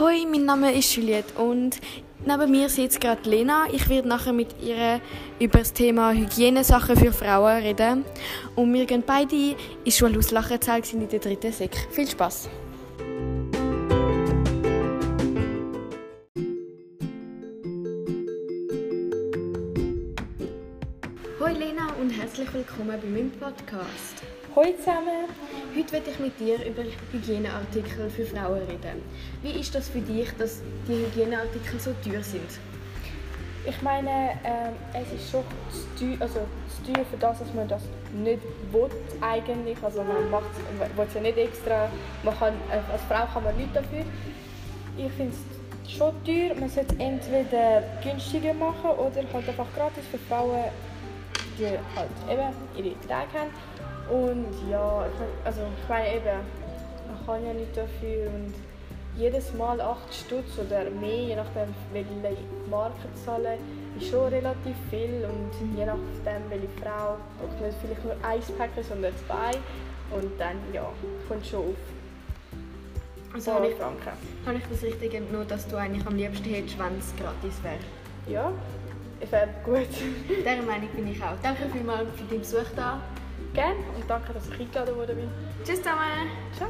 Hoi, mein Name ist Juliette und neben mir sitzt gerade Lena. Ich werde nachher mit ihr über das Thema Hygienesachen für Frauen reden. Und wir gehen beide in die Schule aus Lachenzell, sind in der dritten Sek. Viel Spaß! Hoi Lena und herzlich willkommen bei meinem Podcast. Hallo zusammen. Heute werde ich mit dir über Hygieneartikel für Frauen reden. Wie ist das für dich, dass die Hygieneartikel so teuer sind? Ich meine, ähm, es ist schon zu teuer, also zu teuer für das, dass man das nicht will eigentlich. Also man macht es ja nicht extra. Man kann, äh, als Frau kann man nichts dafür. Ich finde es schon teuer. Man sollte es entweder günstiger machen oder halt einfach gratis für Frauen, die halt eben ihre Tage haben. Und ja, ich, also ich meine eben, man kann ja nicht dafür und jedes Mal 8 Stutz oder mehr, je nachdem welche Marke zahlen, ist schon relativ viel und je nachdem welche Frau, ob nicht vielleicht nur ein Päckchen, sondern zwei und dann ja, kommt schon auf. Also habe ich, Franken. habe ich das richtig entnommen, dass du eigentlich am liebsten hättest, wenn es gratis wäre? Ja, wäre gut. Dieser Meinung bin ich auch. Danke vielmals für deinen Besuch da. Gerne und danke, dass ich eingeladen wurde. Tschüss zusammen. Ciao.